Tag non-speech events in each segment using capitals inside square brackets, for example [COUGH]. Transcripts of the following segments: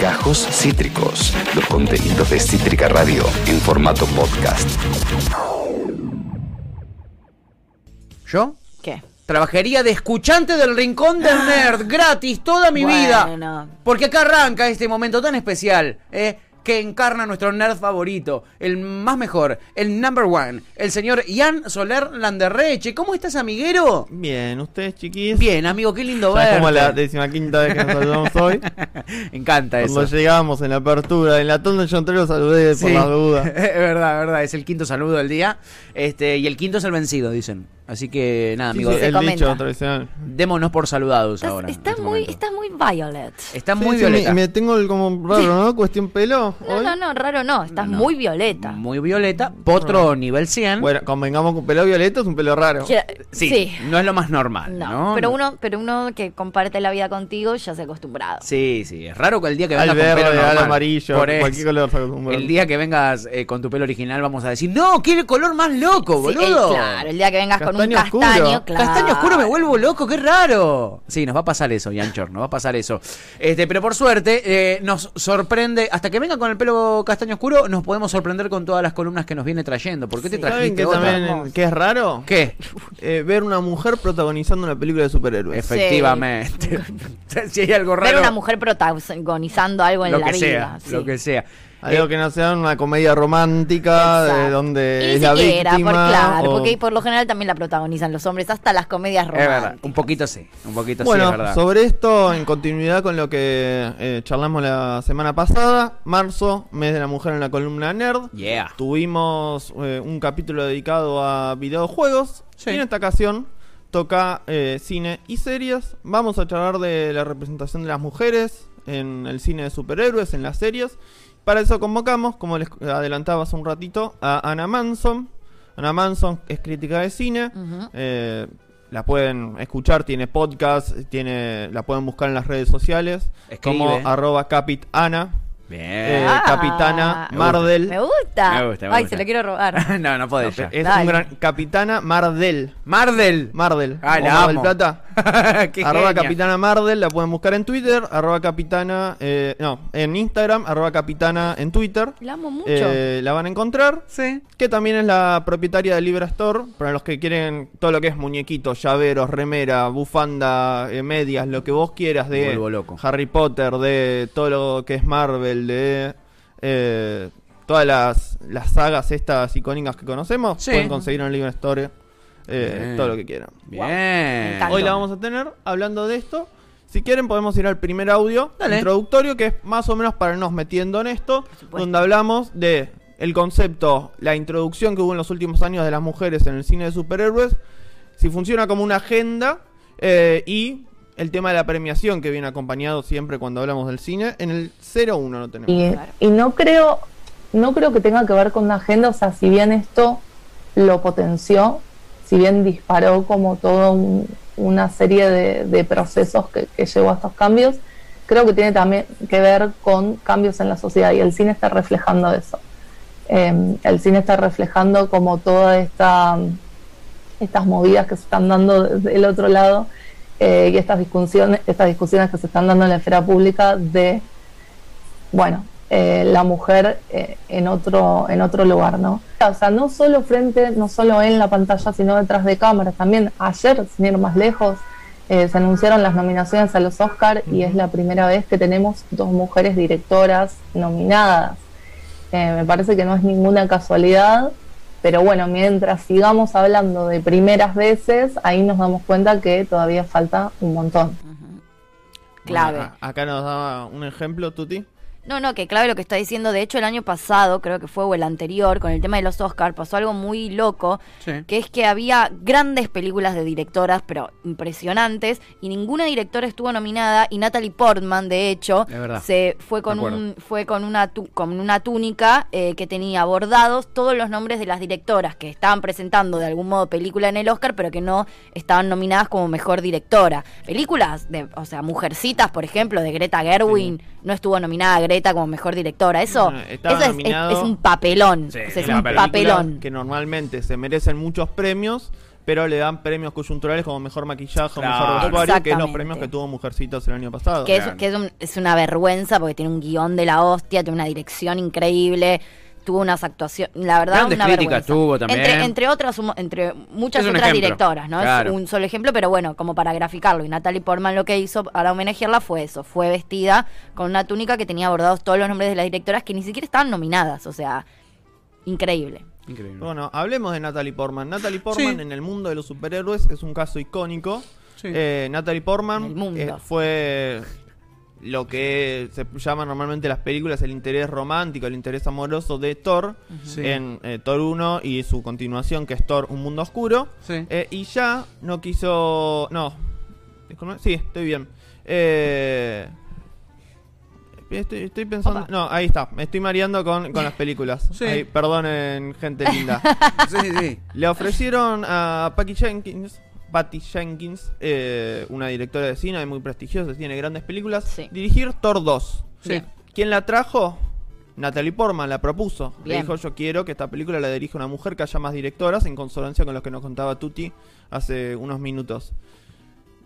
Gajos Cítricos, los contenidos de Cítrica Radio en formato podcast. ¿Yo? ¿Qué? Trabajaría de escuchante del Rincón del Nerd, gratis, toda mi Bueno. vida. Porque acá arranca este momento tan especial, ¿eh? Que encarna nuestro nerd favorito, el más mejor, el number one, el señor Ian Soler Landerreche. ¿Cómo estás, amiguero? Bien, ustedes chiquis. Bien, amigo, qué lindo verte. como la decimaquinta vez que nos saludamos hoy. [LAUGHS] Encanta Cuando eso. llegamos en la apertura, en la tonda yo anterior saludé por la duda. [LAUGHS] es verdad, es verdad, es el quinto saludo del día. Este, y el quinto es el vencido, dicen. Así que nada, Sí, amigos, sí, el comenta. dicho tradicional. démonos por saludados Estás, ahora. en estás este muy, momento. estás muy violet. Está Sí, muy sí, me- violeta. Me, tengo el como raro, ¿no? Cuestión pelo. No, hoy. no, no, raro no. Estás No. muy violeta. Muy violeta. Potro nivel 100. Bueno, convengamos con pelo violeta es un pelo raro. Sí, sí. no es lo más normal, ¿no? No, pero uno, pero uno que comparte la vida contigo ya se ha acostumbrado. Sí, sí, es raro que el día que Al vengas con pelo al normal, amarillo, por eso, cualquier color. El día que vengas eh, con tu pelo original vamos a decir, no, quiere color más loco, Sí, boludo. el- claro, el día que vengas con un Castaño oscuro. castaño, claro. Castaño oscuro me vuelvo loco, qué raro. Sí, nos va a pasar eso, Yanchor, nos va a pasar eso. Este, pero por suerte, eh, nos sorprende, hasta que venga con el pelo castaño oscuro, nos podemos sorprender con todas las columnas que nos viene trayendo. ¿Por qué te Sí. ¿Saben trajiste que otra? también que es raro? ¿Qué? Eh, ver una mujer protagonizando una película de superhéroes. Efectivamente. [LAUGHS] si hay algo raro. Ver una mujer protagonizando algo en lo la que vida. sea, sí. lo que sea. Algo Eh, que no sea una comedia romántica Exacto. de donde Y es la siquiera, por, víctima. claro, o- porque por lo general también la protagonizan los hombres, hasta las comedias es verdad, románticas. un poquito sí, un poquito Bueno, sí, es verdad. sobre esto, en continuidad con lo que eh, charlamos la semana pasada, marzo, mes de la mujer en la columna Nerd, Yeah. tuvimos eh, un capítulo dedicado a videojuegos Sí. y en esta ocasión toca eh, cine y series. Vamos a charlar de la representación de las mujeres en el cine de superhéroes, en las series. Para eso convocamos, como les adelantaba hace un ratito, a Ana Manson. Ana Manson es crítica de cine. Eh, la pueden escuchar, tiene podcast, tiene, la pueden buscar en las redes sociales. Escribe. Como arroba capitana. Bien. eh, Ah. Capitana Me Mardel. Me gusta. Me gusta, me Ay, gusta. se lo quiero robar. [LAUGHS] no, no podés ya. Es Dale. un gran Capitana Mardel. Mardel. Mardel. Ah, la Mar del amo. Plata. [LAUGHS] Arroba. Capitana Mardel, la pueden buscar en Twitter. Arroba Capitana, eh, no, en Instagram. Arroba Capitana en Twitter. La amo mucho. Eh, la van a encontrar. Sí. Que también es la propietaria de Libra Store. Para los que quieren todo lo que es muñequitos, llaveros, remera, bufanda, eh, medias, lo que vos quieras de loco. Harry Potter, de todo lo que es Marvel, de eh, todas las, las sagas estas icónicas que conocemos. Sí. Pueden conseguir en Libra Store eh, todo lo que quieran. Bien. Hoy la vamos a tener hablando de esto. Si quieren podemos ir al primer audio Dale. introductorio que es más o menos para irnos metiendo en esto, donde hablamos de el concepto, la introducción que hubo en los últimos años de las mujeres en el cine de superhéroes, si funciona como una agenda eh, y el tema de la premiación que viene acompañado siempre cuando hablamos del cine. En el 01 lo tenemos. Y, Claro. y no creo no creo que tenga que ver con una agenda, o sea, si bien esto lo potenció, si bien disparó como toda un- una serie de, procesos que, llevó a estos cambios, creo que tiene también que ver con cambios en la sociedad y el cine está reflejando eso. Eh, el cine está reflejando como toda esta estas movidas que se están dando del otro lado eh, y estas discusiones, estas discusiones que se están dando en la esfera pública de bueno, eh, la mujer eh, en otro en otro lugar, ¿no? O sea, no solo frente, no solo en la pantalla, sino detrás de cámaras. También ayer, sin ir más lejos, eh, se anunciaron las nominaciones a los Oscar y es la primera vez que tenemos dos mujeres directoras nominadas. Eh, me parece que no es ninguna casualidad, pero bueno, mientras sigamos hablando de primeras veces, ahí nos damos cuenta que todavía falta un montón. Clave. Bueno, acá nos daba un ejemplo, Tuti. No, no, que clave lo que está diciendo. De hecho, el año pasado, creo que fue o el anterior, con el tema de los Oscars, pasó algo muy loco, Sí. que es que había grandes películas de directoras, pero impresionantes, y ninguna directora estuvo nominada, y Natalie Portman, de hecho, se fue con un, fue con una tu- con una túnica eh, que tenía bordados todos los nombres de las directoras que estaban presentando de algún modo película en el Oscar, pero que no estaban nominadas como mejor directora. Películas de, o sea, Mujercitas, por ejemplo, de Greta Gerwig, no estuvo nominada Greta como mejor directora. Eso, eso es, es- nominado- es un papelón. Sí, o sea, sí, es un papelón. que normalmente se merecen muchos premios, pero le dan premios coyunturales como mejor maquillaje o Claro. mejor vestuario, que es los premios que tuvo Mujercitas el año pasado. Que, es, Claro. que es, un- es una vergüenza porque tiene un guion de la hostia, tiene una dirección increíble, tuvo unas actuaciones, la verdad, Grandes una críticas vergüenza. tuvo también. Entre, entre otras, entre muchas otras ejemplo, directoras, ¿no? claro. Es un solo ejemplo, pero bueno, como para graficarlo. Y Natalie Portman lo que hizo para homenajearla fue eso, fue vestida con una túnica que tenía bordados todos los nombres de las directoras que ni siquiera estaban nominadas, o sea, increíble. Increíble. Bueno, hablemos de Natalie Portman. Natalie Portman Sí. en el mundo de los superhéroes es un caso icónico. Sí. Eh, Natalie Portman En el mundo. eh, fue lo que se llama normalmente en las películas el interés romántico, el interés amoroso de Thor Sí. en eh, Thor 1 y su continuación que es Thor Un Mundo Oscuro. Sí. Eh, y ya no quiso... No. Sí, estoy bien. Eh, Estoy, estoy pensando... Opa. No, ahí está. Me estoy mareando con, con las películas. Sí. Ahí, perdonen, gente [LAUGHS] linda. Sí, sí. Le ofrecieron a Patty Jenkins, Patty Jenkins, eh, una directora de cine muy prestigiosa, tiene grandes películas, Sí. dirigir Thor 2. Sí. ¿Quién la trajo? Natalie Portman la propuso. Le dijo, yo quiero que esta película la dirija una mujer que haya más directoras, en consonancia con lo que nos contaba Tuti hace unos minutos.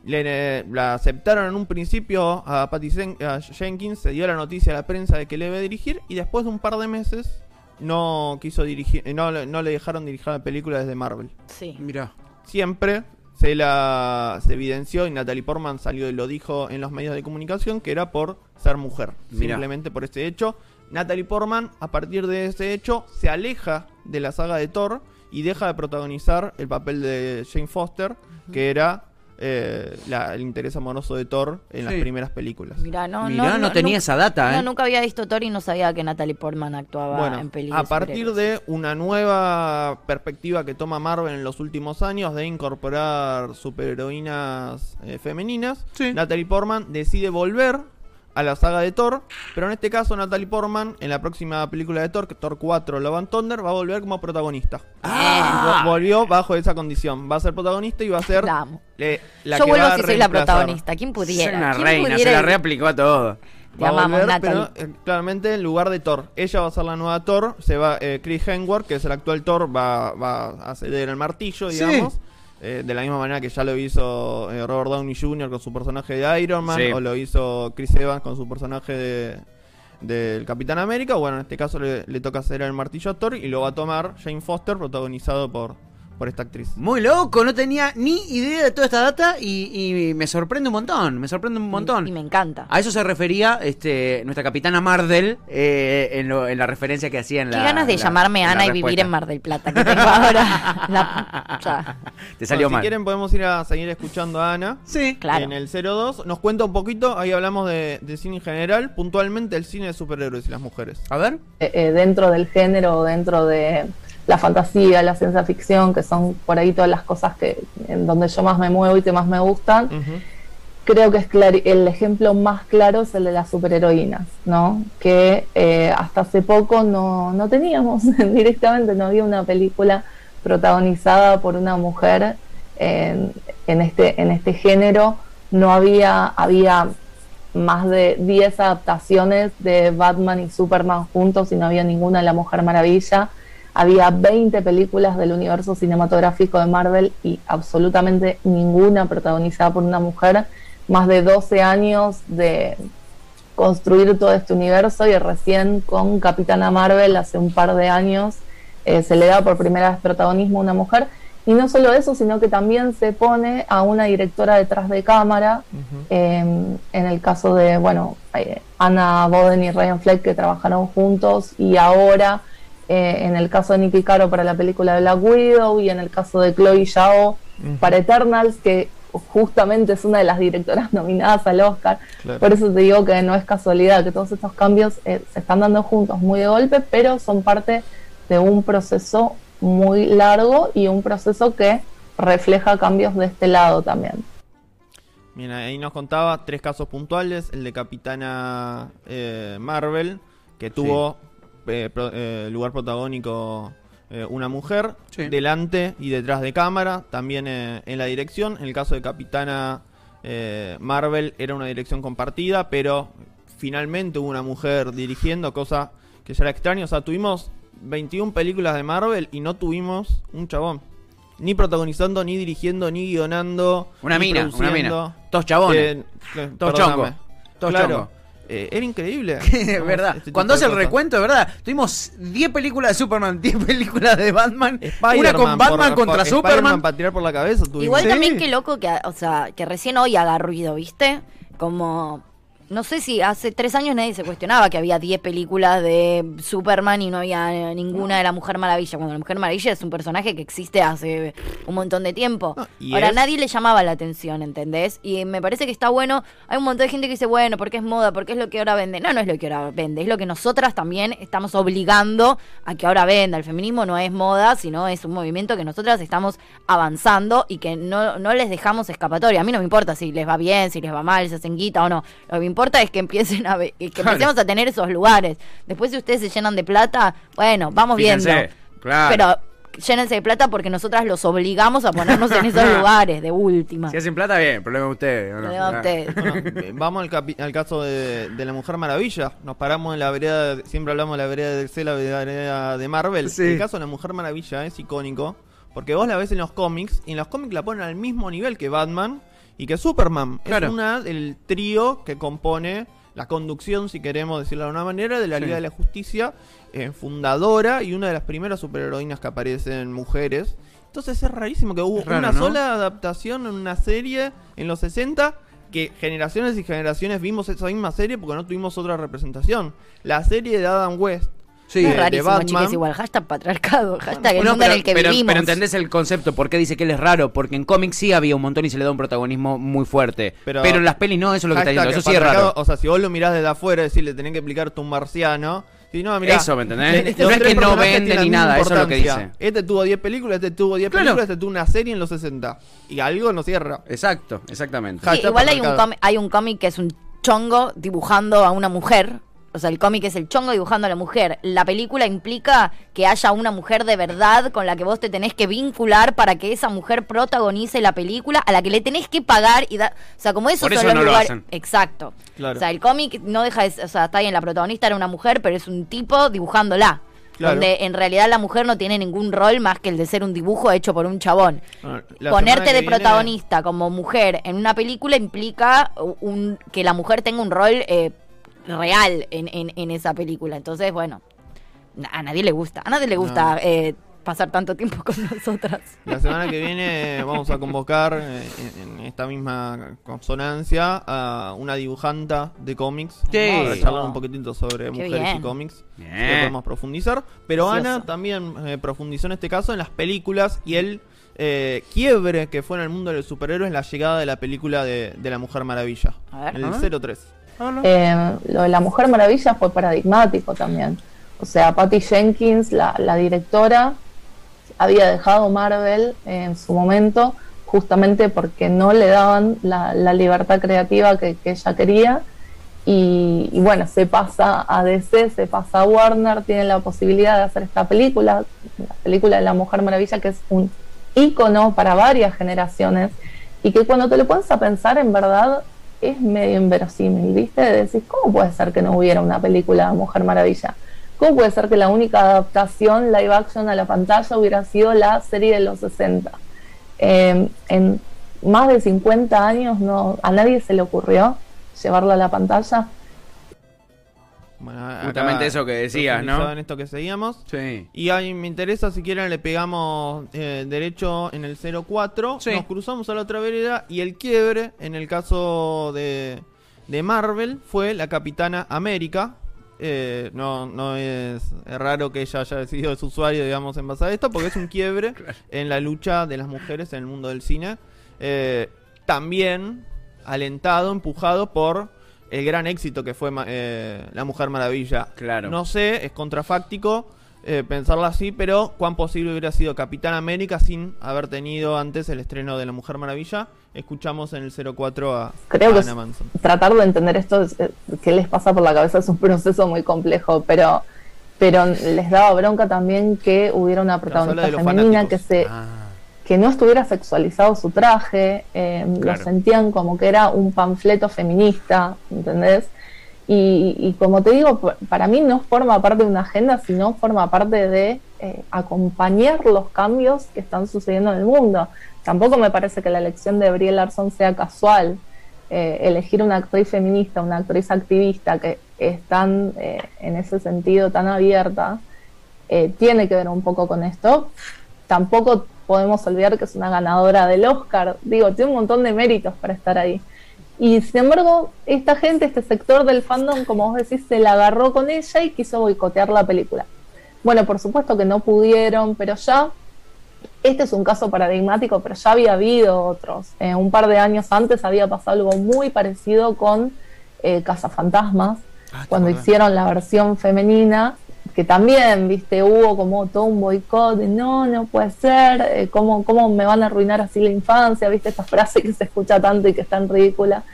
Le, la aceptaron en un principio a Patty a Jenkins, se dio la noticia a la prensa de que le iba a dirigir y después de un par de meses no quiso dirigir, eh, no, no le dejaron dirigir la película desde Marvel. Sí. Mira. Siempre se la se evidenció y Natalie Portman salió y lo dijo en los medios de comunicación que era por ser mujer, Mirá. simplemente por ese hecho. Natalie Portman a partir de ese hecho se aleja de la saga de Thor y deja de protagonizar el papel de Jane Foster, que era eh, la- el interés amoroso de Thor en las primeras películas. Mirá, no, Mirá, no tenía nu- esa data, ¿eh? No, nunca había visto Thor y no sabía que Natalie Portman actuaba Bueno, en películas. a partir de una nueva perspectiva que toma Marvel en los últimos años de incorporar superheroínas eh, femeninas, Sí. Natalie Portman decide volver a la saga de Thor, pero en este caso Natalie Portman en la próxima película de Thor, que Thor 4 Love and Thunder, va a volver como protagonista. Ah. Vo- Volvió bajo esa condición, va a ser protagonista y va a ser La amo. eh, la Yo que vuelvo va a si soy la protagonista. ¿Quién pudiera? Soy una ¿Quién reina, se pudiera la reaplicó a todo. Te Va a amamos, volver, pero eh, claramente en lugar de Thor. Ella va a ser la nueva Thor. Se va eh, Chris Hemsworth, que es el actual Thor, va, va a ceder el martillo, Sí. Eh, de la misma manera que ya lo hizo eh, Robert Downey Jr. con su personaje de Iron Man, Sí. o lo hizo Chris Evans con su personaje de del Capitán América. Bueno, en este caso le, le toca hacer el martillo a Thor y lo va a tomar Jane Foster, protagonizado por, por esta actriz. Muy loco, no tenía ni idea de toda esta data y, y me sorprende un montón, me sorprende un montón. Y me encanta. A eso se refería este, nuestra capitana Mardel eh, en, lo- en la referencia que hacía en la. Qué ganas de la- llamarme Ana y vivir en Mar del Plata, que tengo ahora. [LAUGHS] La- ya. Te salió Bueno, mal. Si quieren podemos ir a seguir escuchando a Ana. Sí, Claro. En el 02 nos cuenta un poquito, ahí hablamos de, de cine en general, puntualmente el cine de superhéroes y las mujeres. A ver. eh, eh, dentro del género, dentro de la fantasía, la ciencia ficción, que son por ahí todas las cosas que en donde yo más me muevo y que más me gustan. Creo que es el ejemplo más claro es el de las superheroínas, ¿no? Que eh, hasta hace poco no, no teníamos [LAUGHS] directamente, no había una película protagonizada por una mujer en, en este, en este género. No había, había más de 10 adaptaciones de Batman y Superman juntos y no había ninguna de la Mujer Maravilla. Había 20 películas del universo cinematográfico de Marvel y absolutamente ninguna protagonizada por una mujer. Más de 12 años de construir todo este universo y recién con Capitana Marvel hace un par de años eh, se le da por primera vez protagonismo a una mujer. Y no solo eso, sino que también se pone a una directora detrás de cámara, eh, en el caso de, bueno, eh, Anna Boden y Ryan Fleck que trabajaron juntos y ahora eh, en el caso de Nicky Caro para la película de Black Widow y en el caso de Chloe Zhao para Eternals que justamente es una de las directoras [LAUGHS] nominadas al Oscar. Claro. Por eso te digo que no es casualidad que todos estos cambios eh, se están dando juntos muy de golpe, pero son parte de un proceso muy largo y un proceso que refleja cambios de este lado también. Bien, ahí nos contaba tres casos puntuales. El de Capitana eh, Marvel, que tuvo eh, pro- eh, lugar protagónico eh, una mujer, Sí. delante y detrás de cámara, también en la dirección. En el caso de Capitana Marvel era una dirección compartida, pero finalmente hubo una mujer dirigiendo, cosa que ya era extraño. O sea, tuvimos 21 películas de Marvel y no tuvimos un chabón. ni protagonizando, ni dirigiendo, ni guionando. Una ni mina, una mina. Todos chabones. Eh, eh, Todos perdóname. chongos. Todos claro. Eh, era increíble. [LAUGHS] Es verdad. Este Cuando hace el cosas. recuento, de verdad, tuvimos 10 películas de Superman, [LAUGHS] 10 películas de Batman, una con Batman por- contra por- Superman. Para tirar por la cabeza. tuvimos. Igual Sí. también qué loco que, o sea, que recién hoy haga ruido, ¿viste? Como, no sé si hace tres años nadie se cuestionaba que había 10 películas de Superman y no había eh, ninguna de la Mujer Maravilla, cuando la Mujer Maravilla es un personaje que existe hace un montón de tiempo. No, Ahora es- nadie le llamaba la atención, ¿entendés? Y me parece que está bueno, hay un montón de gente que dice, bueno, porque es moda, porque es lo que ahora vende. No, no es lo que ahora vende, es lo que nosotras también estamos obligando a que ahora venda. El feminismo no es moda, sino es un movimiento que nosotras estamos avanzando y que no, no les dejamos escapatoria. A mí no me importa si les va bien, si les va mal, si hacen guita o no. Lo que me importa es que empiecen a ve- que Claro. empecemos a tener esos lugares. Después si ustedes se llenan de plata, bueno, vamos Fíjense, viendo. claro. Pero llénense de plata porque nosotras los obligamos a ponernos en esos [LAUGHS] lugares, de última. Si hacen plata, bien, problema de ustedes. ¿o no? Problema de ustedes. Bueno, [LAUGHS] vamos al, capi- al caso de, de la Mujer Maravilla. Nos paramos en la vereda, de- siempre hablamos de la vereda de DC, la vereda de Marvel. Sí. El caso de la Mujer Maravilla es icónico, porque vos la ves en los cómics, y en los cómics la ponen al mismo nivel que Batman y que Superman. Claro. Es una del trío que compone la conducción, si queremos decirlo de alguna manera, de la Sí. Liga de la Justicia, eh, fundadora y una de las primeras superheroínas que aparecen mujeres. Entonces es rarísimo que hubo raro, una ¿no? sola adaptación en una serie en los 60 que generaciones y generaciones vimos esa misma serie porque no tuvimos otra representación. La serie de Adam West. Sí, es de rarísimo, Batman. chicas, igual. Hashtag patriarcado, hashtag el No, mundo pero, en el que pero- vivimos. pero entendés el concepto, ¿por qué dice que él es raro? Porque en cómics sí había un montón y se le da un protagonismo muy fuerte. Pero, Pero- en las pelis no, eso es lo que está diciendo. Eso sí es raro. O sea, si vos lo mirás desde afuera, decir, le tenés que explicarte un marciano. Si no, mirá, Eso, ¿me entendés? le- No es que no vende ni nada, eso es lo que dice. Este tuvo 10 películas, este tuvo 10 Claro. películas, este tuvo una serie en los 60. Y algo no cierra. Exacto, exactamente. Sí, igual hay un, hay un cómic que es un chongo dibujando a una mujer. O sea, el cómic es el chongo dibujando a la mujer. La película implica que haya una mujer de verdad con la que vos te tenés que vincular para que esa mujer protagonice la película, a la que le tenés que pagar y dar. O sea, como esos Por son eso los no lo lugares. hacen. Exacto. Claro. O sea, el cómic no deja de. O sea, está bien, la protagonista era una mujer, pero es un tipo dibujándola. Claro. Donde en realidad la mujer no tiene ningún rol más que el de ser un dibujo hecho por un chabón. La semana Ponerte de viene- protagonista como mujer en una película implica un, que la mujer tenga un rol eh, real en, en, en esa película. Entonces, bueno, a nadie le gusta. A nadie le gusta eh, pasar tanto tiempo [LAUGHS] con nosotras. La semana que viene eh, vamos a convocar eh, en, esta misma consonancia a una dibujanta de cómics sí. para charlar un poquitito sobre mujeres y cómics. Que podemos profundizar. Pero Ana también eh, profundizó en este caso en las películas y el eh, quiebre que fue en el mundo de los superhéroes la llegada de la película de, de la Mujer Maravilla. A ver, el ah. 03. Ah, em, lo de La Mujer Maravilla fue paradigmático también. O sea, Patty Jenkins, la, directora, había dejado Marvel en su momento justamente porque no le daban la, libertad creativa que, ella quería. Y, y, bueno, se pasa a DC, se pasa a Warner, tiene la posibilidad de hacer esta película, la película de la Mujer Maravilla, que es un ícono para varias generaciones, y que cuando te lo pones a pensar, en verdad, es medio inverosímil, ¿viste? Decís, ¿cómo puede ser que no hubiera una película de Mujer Maravilla? ¿Cómo puede ser que la única adaptación live action a la pantalla hubiera sido la serie de los 60? Eh, en más de 50 años no, a nadie se le ocurrió llevarla a la pantalla. Bueno, acá Justamente eso que decías, ¿no? En esto que seguíamos. Sí. Y ahí me interesa, si quieren, le pegamos eh, derecho en el 04. Sí. Nos cruzamos a la otra vereda. Y el quiebre, en el caso de, de Marvel, fue la Capitana América. Eh, no, no es, es raro que ella haya decidido su usuario, digamos, en base a esto, porque es un quiebre [LAUGHS] en la lucha de las mujeres en el mundo del cine. Eh, también alentado, empujado por el gran éxito que fue ma- eh, La Mujer Maravilla. Claro. No sé, es contrafáctico eh, pensarlo así, pero cuán posible hubiera sido Capitán América sin haber tenido antes el estreno de La Mujer Maravilla. Escuchamos en el 04 a, Creo a que Ana Manson. tratar de entender esto, es- eh, qué les pasa por la cabeza, es un proceso muy complejo, pero, pero les daba bronca también que hubiera una protagonista femenina que se Ah, que no estuviera sexualizado su traje, eh, Claro. lo sentían como que era un panfleto feminista, ¿entendés? Y, y como te digo, para mí no forma parte de una agenda, sino forma parte de eh, acompañar los cambios que están sucediendo en el mundo. Tampoco me parece que la elección de Brie Larson sea casual. Eh, elegir una actriz feminista, una actriz activista que es tan, eh, en ese sentido, tan abierta, tiene que ver un poco con esto. Tampoco podemos olvidar que es una ganadora del Oscar. Digo, tiene un montón de méritos para estar ahí. Y sin embargo, esta gente, este sector del fandom, como vos decís, se la agarró con ella y quiso boicotear la película. Bueno, por supuesto que no pudieron, pero ya, este es un caso paradigmático, pero ya había habido otros. Eh, un par de años antes había pasado algo muy parecido con eh, Cazafantasmas, cuando hicieron la versión femenina, que también, viste, hubo como todo un boicot de no, no puede ser, eh, ¿cómo, ¿cómo me van a arruinar así la infancia? Viste, esta frase que se escucha tanto y que es tan ridícula.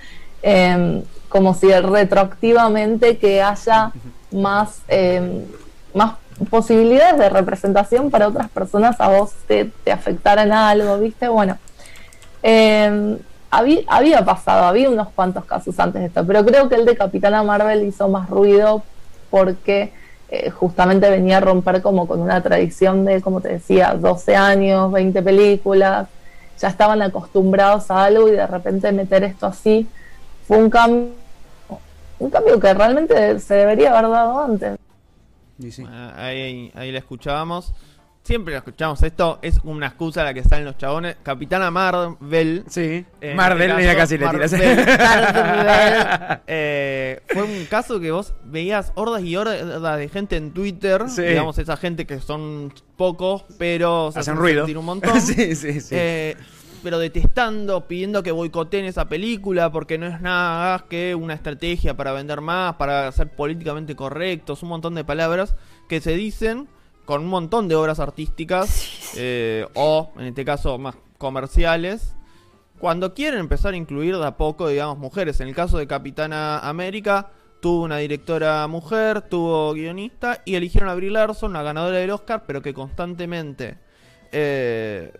Eh, como si retroactivamente que haya más, eh, más posibilidades de representación para otras personas a vos te, te afectaran algo, ¿viste? Bueno, eh, había, había pasado, había unos cuantos casos antes de esto, pero creo que el de Capitana Marvel hizo más ruido porque eh, justamente venía a romper como con una tradición de, como te decía, 12 años, 20 películas, ya estaban acostumbrados a algo y de repente meter esto así fue un cambio, un cambio que realmente se debería haber dado antes. Sí. Ah, Ahí, ahí la escuchábamos. Siempre la escuchamos. Esto es una excusa a la que salen los chabones. Capitana Marvel. Sí. Mardel, este mira caso, casi le tiras. [LAUGHS] Marvel, eh, fue un caso que vos veías hordas y hordas de gente en Twitter. Sí. Digamos, esa gente que son pocos, pero se Hacen ruido. un montón. [LAUGHS] sí, sí, sí. Eh, pero detestando, pidiendo que boicoteen esa película porque no es nada más que una estrategia para vender más, para ser políticamente correctos, un montón de palabras que se dicen con un montón de obras artísticas eh, o, en este caso, más comerciales, cuando quieren empezar a incluir de a poco, digamos, mujeres. En el caso de Capitana América, tuvo una directora mujer, tuvo guionista y eligieron a Brie Larson, la ganadora del Oscar, pero que constantemente eh,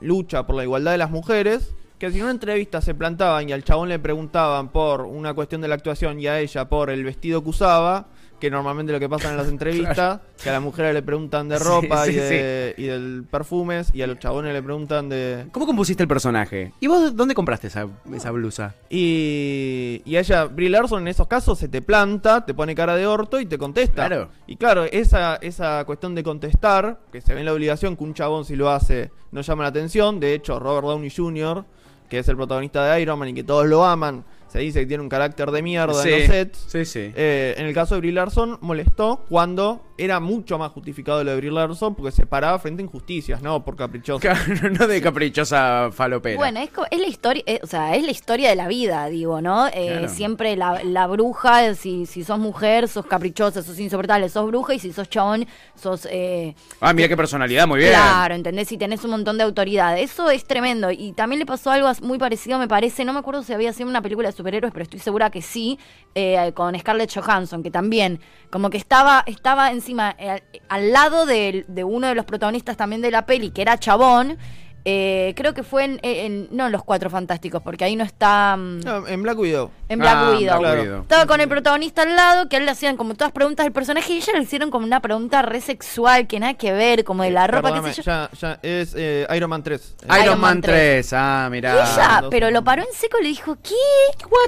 lucha por la igualdad de las mujeres. Que si en una entrevista se plantaban y al chabón le preguntaban por una cuestión de la actuación y a ella por el vestido que usaba, que normalmente lo que pasa en las [LAUGHS] entrevistas, que a las mujeres le preguntan de Sí, ropa y, sí, de, y del perfumes, y a los chabones le preguntan de, ¿Cómo compusiste el personaje? ¿Y vos dónde compraste esa, esa blusa? Y, y ella, Brie Larson, en esos casos se te planta, te pone cara de orto y te contesta. Claro. Y claro, esa, esa cuestión de contestar, que se ve en la obligación que un chabón si lo hace no llama la atención. De hecho, Robert Downey Jr., que es el protagonista de Iron Man y que todos lo aman, se dice que tiene un carácter de mierda en los sets. Sí, sí. Eh, en el caso de Brie Larson, molestó cuando era mucho más justificado lo de Brie Larson porque se paraba frente a injusticias, no por caprichoso. Claro, [LAUGHS] no de caprichosa falopera. Bueno, es, la historia, eh, o sea, es la historia de la vida, digo, ¿no? Eh, Claro. Siempre la, la bruja, si, si sos mujer, sos caprichosa, sos insoportable, sos bruja, y si sos chabón, sos... eh, ah, mira qué personalidad, muy bien. Claro, ¿entendés? Si tenés un montón de autoridad. Eso es tremendo. Y también le pasó algo muy parecido, me parece. No me acuerdo si había sido una película de superhéroes, pero estoy segura que sí. eh, con Scarlett Johansson, que también, como que estaba, estaba encima, eh, al- lado del- de, uno de los protagonistas también de la peli, que era chabón. Eh, creo que fue en, en- no en Los Cuatro Fantásticos, porque ahí no está. mm, No, en Black Widow. en Black Ah, Widow. Black Claro. Widow. Estaba con el protagonista al lado, que a él le hacían como todas preguntas del personaje y ella le hicieron como una pregunta re sexual, que nada que ver, como de la ropa, qué Perdóname, sé yo. ya, ya es eh, Iron Man 3. Iron, Iron Man Man 3, ah, Y mirá. ella, dos pero lo paró en seco y le dijo, ¿qué?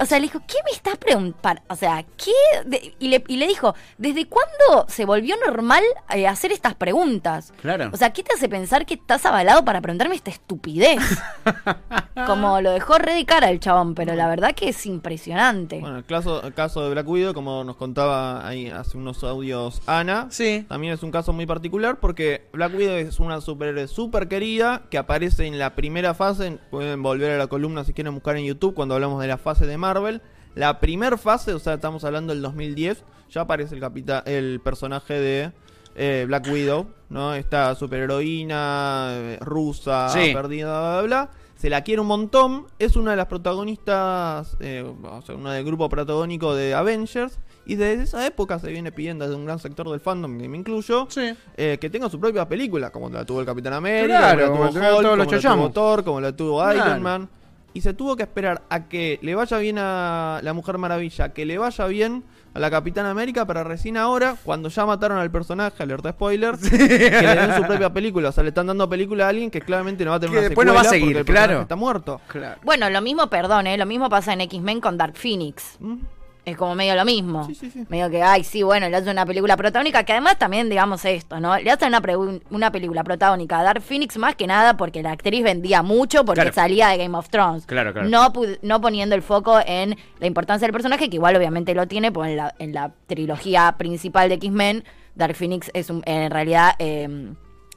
O sea, le dijo, ¿qué me estás preguntando? O sea, ¿qué? De- y, le, y le dijo, ¿desde cuándo se volvió normal eh, hacer estas preguntas? Claro. O sea, ¿qué te hace pensar que estás avalado para preguntarme esta estupidez? [LAUGHS] Como lo dejó re de cara el chabón, pero la verdad que es impresionante. Bueno, el caso, el caso de Black Widow, como nos contaba ahí hace unos audios Ana, Sí. también es un caso muy particular porque Black Widow es una superhéroe súper querida que aparece en la primera fase. Pueden volver a la columna si quieren buscar en YouTube cuando hablamos de la fase de Marvel. La primera fase, o sea, estamos hablando del 2010, ya aparece el, capita el personaje de eh, Black Widow, ¿no? Esta superheroína eh, rusa, Sí. perdida, bla, bla, bla. Se la quiere un montón. Es una de las protagonistas, eh, o sea, una del grupo protagónico de Avengers. Y desde esa época se viene pidiendo desde un gran sector del fandom, que me incluyo, Sí. eh, que tenga su propia película, como la tuvo el Capitán América, Claro, como la tuvo Hulk, como la tuvo. Thor, como la tuvo Claro. Iron Man. Y se tuvo que esperar a que le vaya bien a la Mujer Maravilla, que le vaya bien a la Capitana América para recién ahora, cuando ya mataron al personaje, alerta spoiler, [LAUGHS] que le den su propia película. O sea, le están dando película a alguien que claramente no va a tener Que una después no va a seguir, porque el personaje claro. está muerto. Claro. Bueno, lo mismo, perdón, ¿eh? lo mismo pasa en X-Men con Dark Phoenix. ¿Mm? Es como medio lo mismo. Sí, sí, sí. Medio que, ay, sí, bueno, le hacen una película protagónica, que además también, digamos esto, ¿no? Le hacen una, una película protagónica a Dark Phoenix más que nada porque la actriz vendía mucho porque Claro. salía de Game of Thrones. Claro, claro. No, no poniendo el foco en la importancia del personaje, que igual obviamente lo tiene, pues en la, en la trilogía principal de X-Men, Dark Phoenix es un, en realidad, eh,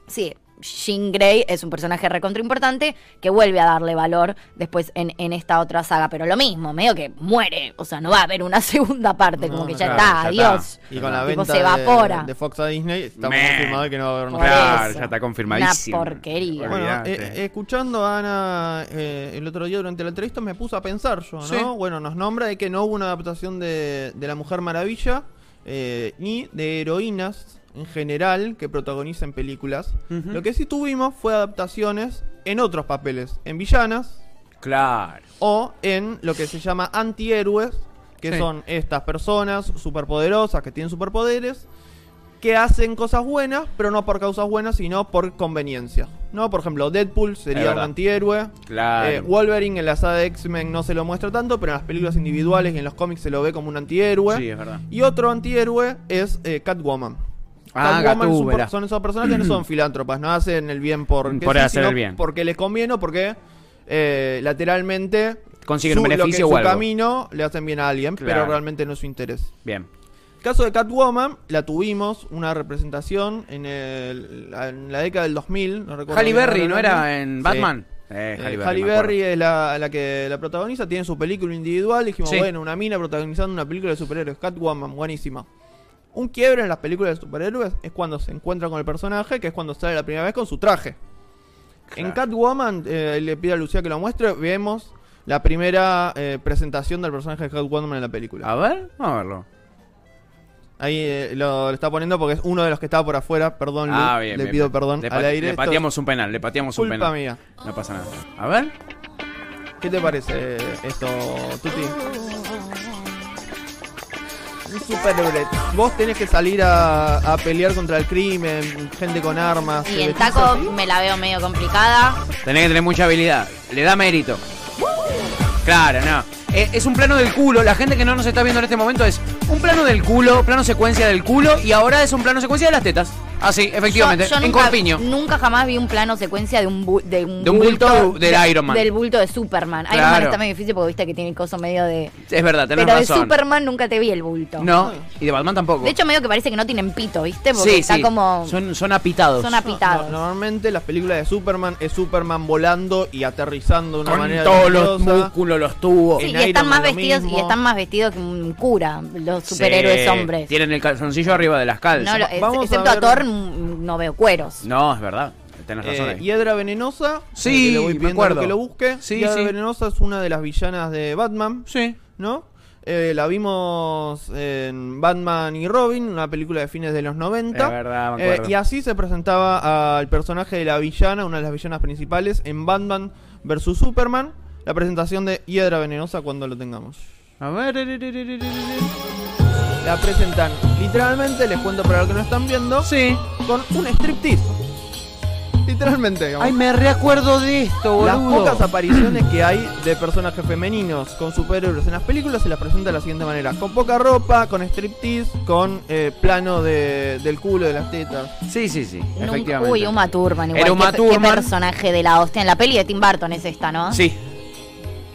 sí, Jean Grey es un personaje recontra importante que vuelve a darle valor después en, en esta otra saga. Pero lo mismo, medio que muere. O sea, no va a haber una [LAUGHS] segunda parte, No, como que ya claro, está, ya adiós. Y con la Tipo, venta se evapora. de, de Fox a Disney, estamos Meh. confirmados que no va a haber una Claro, eso. ya está confirmadísimo. Una porquería. Bueno, Olvídate. eh, escuchando a Ana eh, el otro día durante la entrevista me puse a pensar yo, ¿no? Sí. Bueno, nos nombra de que no hubo una adaptación de, de La Mujer Maravilla eh, ni de heroínas en general que protagonicen películas. Lo que sí tuvimos fue adaptaciones en otros papeles, en villanas Claro. o en lo que se llama antihéroes, que Sí. son estas personas superpoderosas que tienen superpoderes que hacen cosas buenas, pero no por causas buenas, sino por conveniencia. ¿No? Por ejemplo, Deadpool sería un antihéroe. Claro. Eh, Wolverine en la saga de X-Men no se lo muestra tanto, pero en las películas individuales y en los cómics se lo ve como un antihéroe. Sí, es verdad. Y otro antihéroe es eh, Catwoman. Ah, Catwoman super- son esos personajes que no son [CLEARS THROAT] filántropas, no hacen el bien por, Por hacer el bien. porque les conviene o porque eh, lateralmente Consiguen un su- lo que beneficio su o algo. camino le hacen bien a alguien, pero realmente no es su interés. Bien. Caso de Catwoman, la tuvimos, una representación en, el- en la década del 2000. No recuerdo Halle Berry, el ¿no era en Sí. Batman? Eh, Eh, Halle Berry. Halle es la, la que la protagoniza, tiene su película individual. Dijimos, Sí. bueno, una mina protagonizando una película de superhéroes, Catwoman, buenísima. Un quiebre en las películas de superhéroes es cuando se encuentra con el personaje, que es cuando sale la primera vez con su traje. En. Catwoman, eh, le pido a Lucía que lo muestre, vemos la primera eh, presentación del personaje de Catwoman en la película. A ver, vamos a verlo. Ahí eh, lo, lo está poniendo porque es uno de los que estaba por afuera, perdón, Lu, Ah, bien. le bien, pido bien. perdón Le, al aire. le pateamos un penal, le pateamos un penal. mía. No pasa nada. A ver. ¿Qué te parece esto, Tuti? Un superhéroe. Vos tenés que salir a, a pelear contra el crimen, gente con armas. Y ¿te en vestís taco así? me la veo medio complicada. Tenés que tener mucha habilidad. Le da mérito. Claro, no. Eh, es un plano del culo. La gente que no nos está viendo en este momento es un plano del culo, plano secuencia del culo y ahora es un plano secuencia de las tetas. Ah, sí, efectivamente. Yo- yo en nunca, corpiño. Nunca jamás vi un plano secuencia de un, bu- de un, De un bulto del de- Iron Man. Del bulto de Superman. Iron. Man está medio difícil porque viste que tiene coso medio de. Es verdad, tenés Pero de. Superman nunca te vi el bulto. No, y de Batman tampoco. De hecho, medio que parece que no tienen pito, ¿viste? Porque sí, está sí. como. Son, son apitados. Son apitados. No, normalmente las películas de Superman es Superman volando y aterrizando de una Con manera todos los músculos, los tubos. Sí, en y están Iron más Man vestidos y están más vestidos que un cura, los superhéroes Sí, hombres. Tienen el calzoncillo arriba de las calzas. No, lo- vamos excepto a, ver- Thor, no veo cueros. No, es verdad. Tenés razón Eh, ahí. Hiedra Venenosa. Sí, eh, le voy me pidiendo acuerdo. que lo busque. Sí, Hiedra sí. Venenosa es una de las villanas de Batman. Sí. ¿no? Eh, la vimos en Batman y Robin, una película de fines de los 90. Es verdad, me Eh, y así se presentaba al personaje de la villana, una de las villanas principales, en Batman vs. Superman. La presentación de Hiedra Venenosa cuando lo tengamos. A ver. La presentan literalmente, les cuento para los que no están viendo, Sí. con un striptease. Literalmente, digamos. Ay, me reacuerdo de esto, Las boludo. pocas apariciones que hay de personajes femeninos con superhéroes en las películas se las presenta de la siguiente manera: con poca ropa, con striptease, con eh, plano de, del culo, de las tetas. Sí, sí, sí. Nunca- efectivamente. Uy, Uma Thurman. Igual. Era Uma ¿Qué, Thurman. qué personaje de la hostia. En la peli de Tim Burton es esta, ¿no? Sí.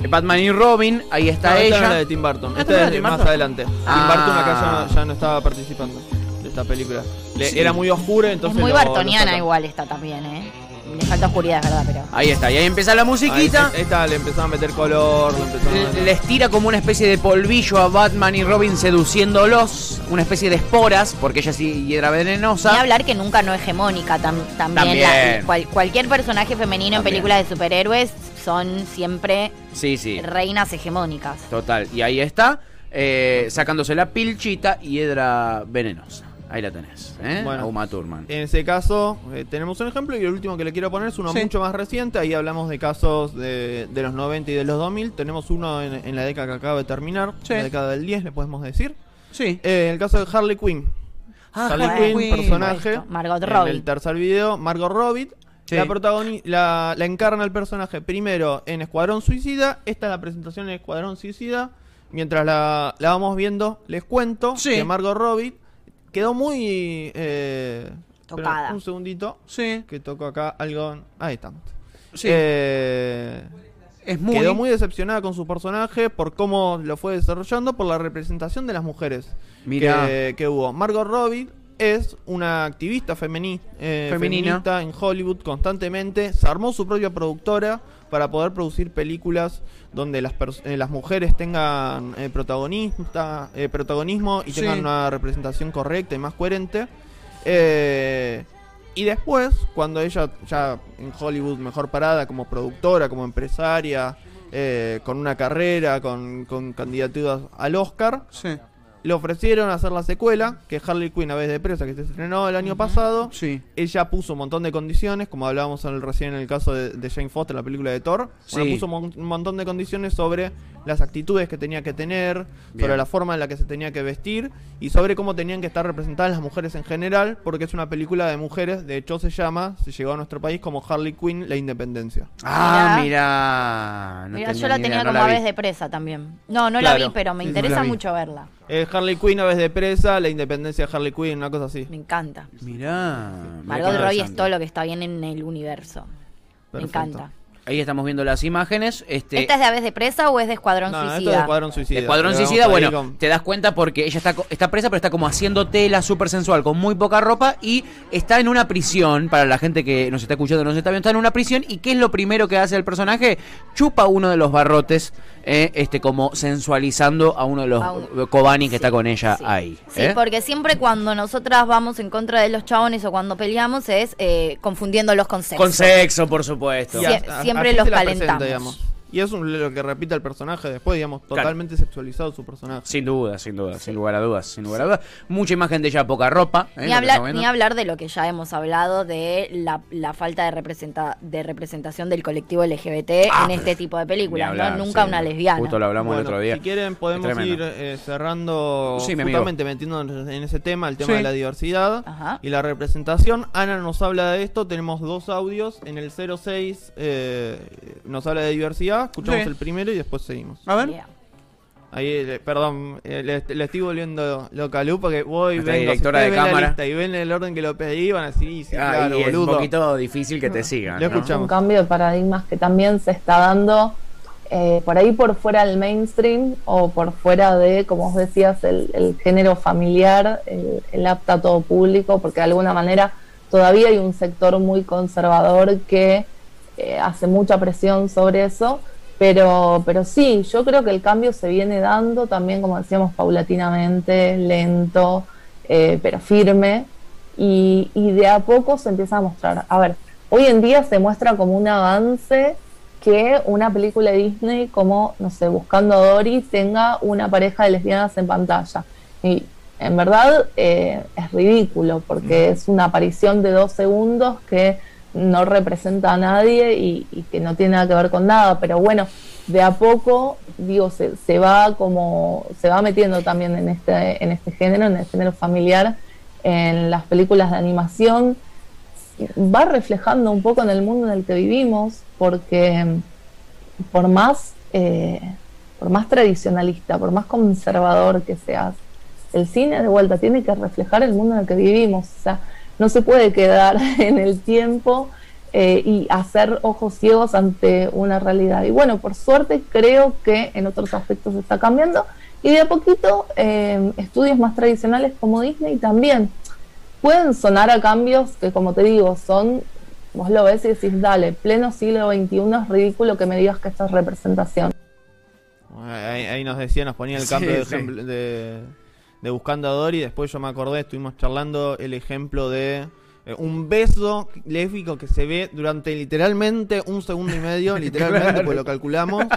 Batman y Robin, ahí está No, esta ella. no es la de Tim Burton. Ah, Esta ¿no es la es de Tim más Burton? adelante. Ah. Tim Burton acá ya no, ya no estaba participando de esta película. Le- Sí. Era muy oscura, es entonces. muy lo- lo bartoniana igual esta también, ¿eh? Le falta oscuridad, es verdad, pero... Ahí está, y ahí empieza la Ahí, musiquita. esta le empezaron a meter color, le empezaron a L- meter- Les tira como una especie de polvillo a Batman y Robin seduciéndolos. Una especie de esporas, porque ella sí hiedra Ni venenosa. hablar que nunca no hegemónica tam- también. También. la- cual- cualquier personaje femenino en películas de superhéroes son siempre Sí, sí. reinas hegemónicas. Total. Y ahí está, eh, sacándose la pilchita y hiedra venenosa. Ahí la tenés, ¿eh? Bueno. A Uma Thurman. En ese caso, eh, tenemos un ejemplo y el último que le quiero poner es uno Sí. mucho más reciente. Ahí hablamos de casos de, de los 90 y de los 2000. Tenemos uno en, en la década que acaba de terminar, Sí. la década del 10, le podemos decir. Sí. Eh, el caso de Harley Quinn. Ah, Harley Quinn, personaje. Margot En Robbie. el tercer video, Margot Robbie. Sí. La, protagoni- la, la encarna el personaje primero en Escuadrón Suicida. Esta es la presentación en Escuadrón Suicida. Mientras la, la vamos viendo, les cuento Sí. que Margot Robbie quedó muy... Eh, Tocada. Un segundito. Sí. Que toco acá algo... Ahí estamos. Sí. Eh, es muy. Quedó muy decepcionada con su personaje por cómo lo fue desarrollando, por la representación de las mujeres Mirá. que, que hubo. Margot Robbie es una activista eh, feminista en Hollywood constantemente. Se armó su propia productora para poder producir películas donde las, eh, las mujeres tengan eh, protagonista, protagonismo y Sí. tengan una representación correcta y más coherente. Eh, y después, cuando ella ya en Hollywood mejor parada como productora, como empresaria, con una carrera, con, con candidaturas al Oscar, Sí. Le ofrecieron hacer la secuela, que Harley Quinn a vez de presa, que se estrenó el año pasado. Sí. Ella puso un montón de condiciones, como hablábamos en el- recién en el caso de, de Jane Foster, la película de Thor. Bueno, Sí. puso un mon- un montón de condiciones sobre las actitudes que tenía que tener, Bien. sobre la forma en la que se tenía que vestir y sobre cómo tenían que estar representadas las mujeres en general, porque es una película de mujeres. De hecho, se llama, se llegó a nuestro país como Harley Quinn, la independencia. Ah, Mirá. mira. No Mira, yo la tenía idea, no como la vi. aves de presa también. No, no la vi, pero me interesa mucho verla. Eh, Harley Quinn a vez de presa, la independencia de Harley Quinn, una cosa así. Me encanta. Mirá. Margot Robbie es todo lo que está bien en el universo. Me encanta. Ahí estamos viendo las imágenes. Este, ¿Esta es de aves de presa o es de Escuadrón No, esto es Suicida? Escuadrón Suicida. Escuadrón Pero Suicida, bueno, con- te das cuenta porque ella está, está presa, pero está como haciendo tela súper sensual, con muy poca ropa, y está en una prisión, para la gente que nos está escuchando, nos está viendo, está en una prisión, y ¿qué es lo primero que hace el personaje? Chupa uno de los barrotes, eh, este como sensualizando a uno de los un- Kobani que Sí, está con ella sí. ahí. Sí, ¿eh? porque siempre cuando nosotras vamos en contra de los chabones o cuando peleamos es eh, confundiéndolos con sexo. Con sexo, por supuesto. Sie- siempre así los calentamos. Y es un- lo que repite el personaje después, digamos, Claro. totalmente sexualizado su personaje. Sin duda, sin duda, sin lugar a dudas, sin lugar a dudas. Mucha imagen de ella, poca ropa. ¿eh? Ni viendo. ni hablar de lo que ya hemos hablado de la, la falta de, representa, de representación del colectivo LGBT Ah, en este tipo de películas, hablar, ¿no? Nunca sí. una lesbiana. Justo lo hablamos el otro día. Si quieren podemos Es ir eh, cerrando Sí, justamente metiéndonos en ese tema, el tema Sí. de la diversidad Ajá. y la representación. Ana nos habla de esto, tenemos dos audios. En el 06 eh, nos habla de diversidad, escuchamos Sí. el primero y después seguimos. A ver. Yeah. Ahí, eh, perdón, eh, le, le estoy volviendo localú porque voy, Nuestra vengo, si directora ustedes de ven la cámara. lista y ven el orden que lo pedí, van a decir, sí, sí, Ah, claro, y es un boludo. poquito difícil que te sigan. Lo ¿no? escuchamos. un cambio de paradigmas que también se está dando eh, por ahí por fuera del mainstream o por fuera de, como vos decías, el, el género familiar, el, el apto a todo público, porque de alguna manera todavía hay un sector muy conservador que eh, hace mucha presión sobre eso. Pero, pero sí, yo creo que el cambio se viene dando también, como decíamos, paulatinamente, lento, eh, pero firme y, y de a poco se empieza a mostrar. A ver, hoy en día se muestra como un avance que una película de Disney como, no sé, Buscando a Dory tenga una pareja de lesbianas en pantalla. Y en verdad eh, es ridículo porque es una aparición de dos segundos que no representa a nadie y, que no tiene nada que ver con nada. Pero bueno, de a poco, digo, se, se va como, se va metiendo también en este, en este género, en el género familiar, en las películas de animación va reflejando un poco en el mundo en el que vivimos, porque mm, por más, eh, por más tradicionalista, por más conservador que seas, el cine de vuelta tiene que reflejar el mundo en el que vivimos. O sea, no se puede quedar [LAUGHS] en el tiempo eh, y hacer ojos ciegos ante una realidad. Y bueno, por suerte creo que en otros aspectos está cambiando. Y de a poquito, eh, estudios más tradicionales como Disney también pueden sonar a cambios que, como te digo, son, vos lo ves y decís, dale, pleno siglo XXI es ridículo que me digas que esto es representación. Ahí, ahí nos decía, nos ponía el Sí, cambio de, sí. ejemplo- de, de Buscando a Dory. Después yo me acordé, estuvimos charlando el ejemplo de eh, un beso lésbico que se ve durante literalmente un segundo y medio, [LAUGHS] literalmente, Claro. pues lo calculamos. [LAUGHS]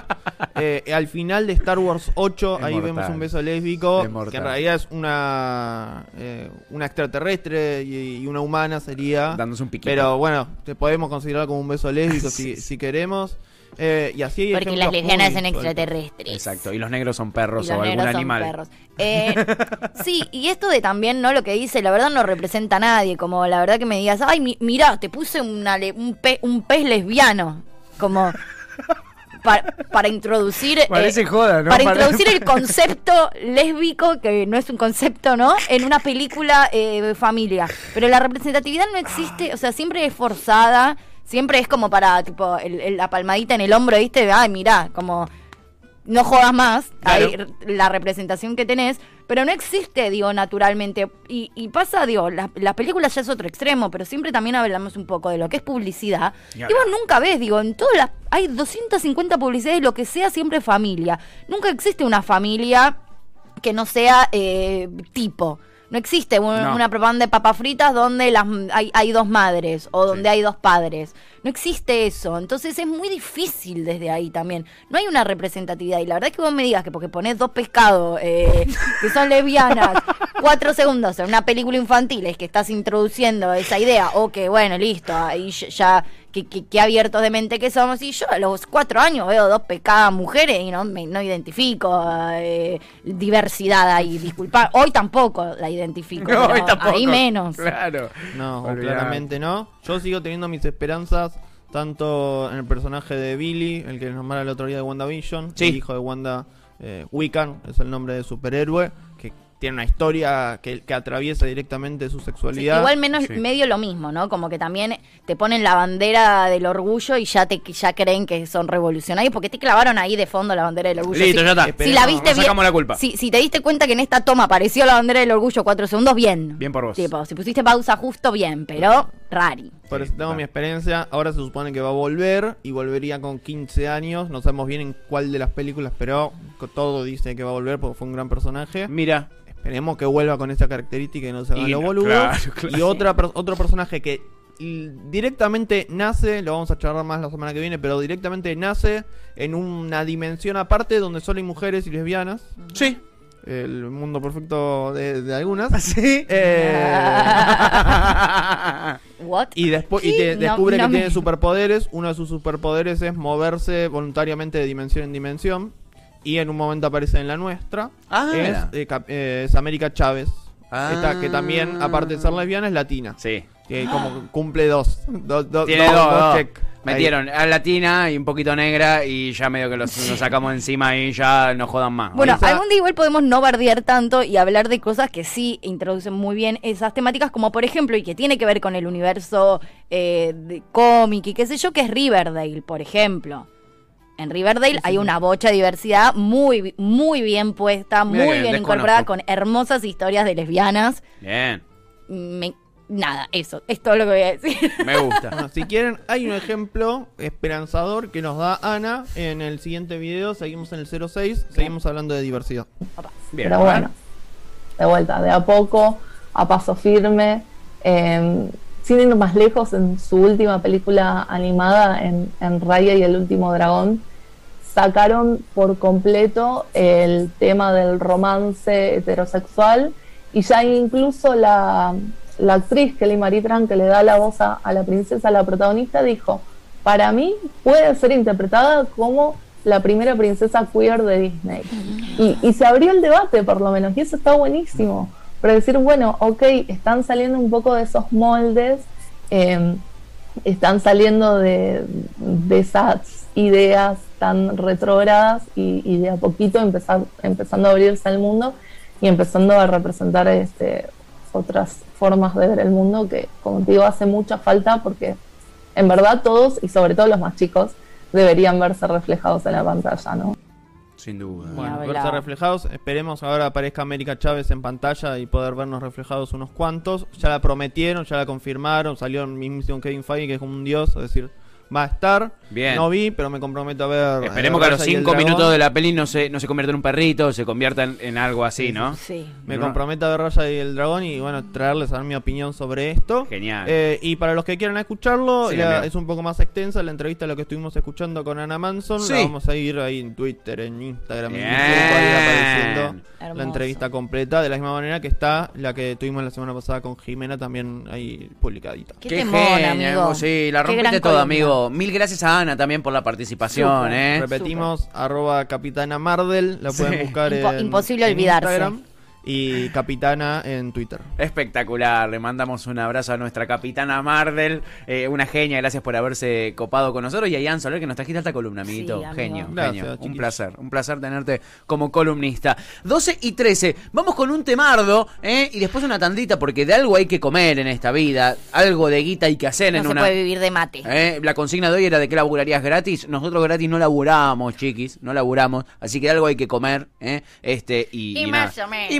Eh, al final de Star Wars 8, Es ahí mortal. vemos un beso lésbico, que en realidad es una, eh, una extraterrestre y, y una humana sería. Dándose un piquito. Pero bueno, te podemos considerar como un beso lésbico si, si queremos. Eh, y así hay Porque las lesbianas son extraterrestres. Exacto. Y los negros son perros Y los o algún negros son animal. perros. Eh, [LAUGHS] sí, y esto de también, ¿no? Lo que dice, la verdad no representa a nadie. Como la verdad que me digas, ay, mi- mirá, te puse una le- un, pe- un pez lesbiano. Como [LAUGHS] pa- para introducir. eh, Parece joda, ¿no? Para Para- introducir el concepto lésbico, que no es un concepto, ¿no? En una película eh, de familia. Pero la representatividad no existe, o sea, siempre es forzada. Siempre es como para, tipo, el- el- la palmadita en el hombro, ¿viste? Ay, mirá, como no jodas más, Claro. ahí la representación que tenés, pero no existe, digo, naturalmente. Y, y pasa, digo, la- las películas ya es otro extremo, pero siempre también hablamos un poco de lo que es publicidad. Y vos nunca ves, digo, en todas las... Hay 250 publicidades, lo que sea, siempre familia. Nunca existe una familia que no sea eh, tipo. No existe un- No. una propaganda de papas fritas donde las, hay, hay dos madres o donde Sí. hay dos padres. No existe eso. Entonces es muy difícil desde ahí también. No hay una representatividad. Y la verdad es que vos me digas que porque pones dos pescados eh, que son lesbianas, [LAUGHS] cuatro segundos en una película infantil es que estás introduciendo esa idea. O que, bueno, listo, ahí ya- que, que abiertos de mente que somos. Y yo a los cuatro años veo dos pecadas mujeres y no, me, no identifico eh, diversidad ahí. Disculpa, hoy tampoco la identifico. [LAUGHS] No, hoy tampoco. Ahí menos. Claro. No, claramente no. Yo sigo teniendo mis esperanzas tanto en el personaje de Billy, el que nombraba el otro día de WandaVision, Sí. el hijo de Wanda eh, Wiccan, es el nombre de superhéroe, tiene una historia que, que atraviesa directamente su Sí, sexualidad. igual menos Sí. medio lo mismo, ¿no? Como que también te ponen la bandera del orgullo y ya te ya creen que son revolucionarios porque te clavaron ahí de fondo la bandera del orgullo. Listo, si, ya está. Si la viste bien, sacamos la culpa. Si, si te diste cuenta que en esta toma apareció la bandera del orgullo cuatro segundos, bien. Bien por vos. Tipo, si pusiste pausa justo, bien, pero rari. Por eso tengo mi experiencia. Ahora se supone que va a volver y volvería con 15 años. No sabemos bien en cuál de las películas, pero todo dice que va a volver porque fue un gran personaje. Mira. Esperemos que vuelva con esa característica y no se haga Y lo no, boludo. claro, [LAUGHS] claro. Y otra, otro personaje que directamente nace, lo vamos a charlar más la semana que viene, pero directamente nace en una dimensión aparte donde solo hay mujeres y lesbianas. Sí. El mundo perfecto de, de algunas. [LAUGHS] Sí. Eh, [LAUGHS] What? y después descubre no que me- tiene superpoderes. Uno de sus superpoderes es moverse voluntariamente de dimensión en dimensión. Y en un momento aparece en la nuestra. Ah, es, eh, eh, es América Chávez. Ah. Esta, que también, aparte de ser lesbiana, es latina. Sí. Que como cumple dos. Do- do- Tiene dos- dos, dos dos. check. Metieron a latina y un poquito negra y ya medio que los, nos sacamos encima y ya no jodan más. Bueno, Esa- algún día igual podemos no bardear tanto y hablar de cosas que sí introducen muy bien esas temáticas, como por ejemplo, y que tiene que ver con el universo eh, cómic y qué sé yo, que es Riverdale, por ejemplo. En Riverdale hay una bocha de diversidad muy, muy bien puesta, Mira muy bien desconozco. incorporada, con hermosas historias de lesbianas. Bien. Me- nada, eso, es todo lo que voy a decir. [LAUGHS] Me gusta. Bueno, si quieren, hay un ejemplo esperanzador que nos da Ana en el siguiente video. Seguimos en el 06, seguimos hablando de diversidad. Bien. Pero bueno, de vuelta, de a poco, a paso firme. eh, sin ir más lejos, en su última película animada, en, en Raya y el último dragón, sacaron por completo el tema del romance heterosexual y ya incluso la, la actriz Kelly Marie Tran que le da la voz a, la princesa, la protagonista, dijo, para mí puede ser interpretada como la primera princesa queer de Disney. Y, y se abrió el debate por lo menos, y eso está buenísimo. Pero decir, bueno, ok, están saliendo un poco de esos moldes, eh, están saliendo de, de esas ideas tan retrógradas y, y de a poquito empezar, empezando a abrirse al mundo y empezando a representar este, otras formas de ver el mundo que, como te digo, hace mucha falta porque en verdad todos, y sobre todo los más chicos, deberían verse reflejados en la pantalla, ¿no? Sin duda. Bueno, verse reflejados. Esperemos ahora aparezca América Chávez en pantalla y poder vernos reflejados unos cuantos. Ya la prometieron, ya la confirmaron. Salió el mismísimo Kevin Feige, que es un dios, es decir, va a estar. Bien. No vi, pero me comprometo a ver. Esperemos eh, que a los cinco minutos de la peli no se, no se convierta en un perrito, se convierta en, en algo así, ¿no? Sí. Me No. comprometo a ver Raya y el Dragón y bueno, traerles a ver mi opinión sobre esto. Genial. Eh, y para los que quieran escucharlo, Sí, la- amigo. es un poco más extensa la entrevista a lo que estuvimos escuchando con Ana Manson. Sí. La vamos a ir ahí en Twitter, en Instagram, en Bien. YouTube, va a ir apareciendo Hermoso. la entrevista completa. De la misma manera que está la que tuvimos la semana pasada con Jimena, también ahí publicadita. Qué, temón, amigo. Sí, la Qué rompiste columna. amigo. Mil gracias a Ana también por la participación. ¿eh? Repetimos, arroba Capitana Mardel, la pueden Sí. buscar en, imposible en olvidarse. Instagram, y Capitana en Twitter. Espectacular, le mandamos un abrazo a nuestra capitana Mardel, eh, una genia, gracias por haberse copado con nosotros y a Ian Soler que nos trajiste alta columna, amiguito, Sí, amigo. genio, Gracias, genio, un placer, un placer tenerte como columnista. 12 y 13, vamos con un temardo eh, y después una tandita porque de algo hay que comer en esta vida, algo de guita hay que hacer No en se una... puede vivir de mate. Eh, la consigna de hoy era de que laburarías gratis. Nosotros gratis no laburamos, chiquis, no laburamos. Así que algo hay que comer, ¿eh? Este, y, Y y más nada. o menos. Y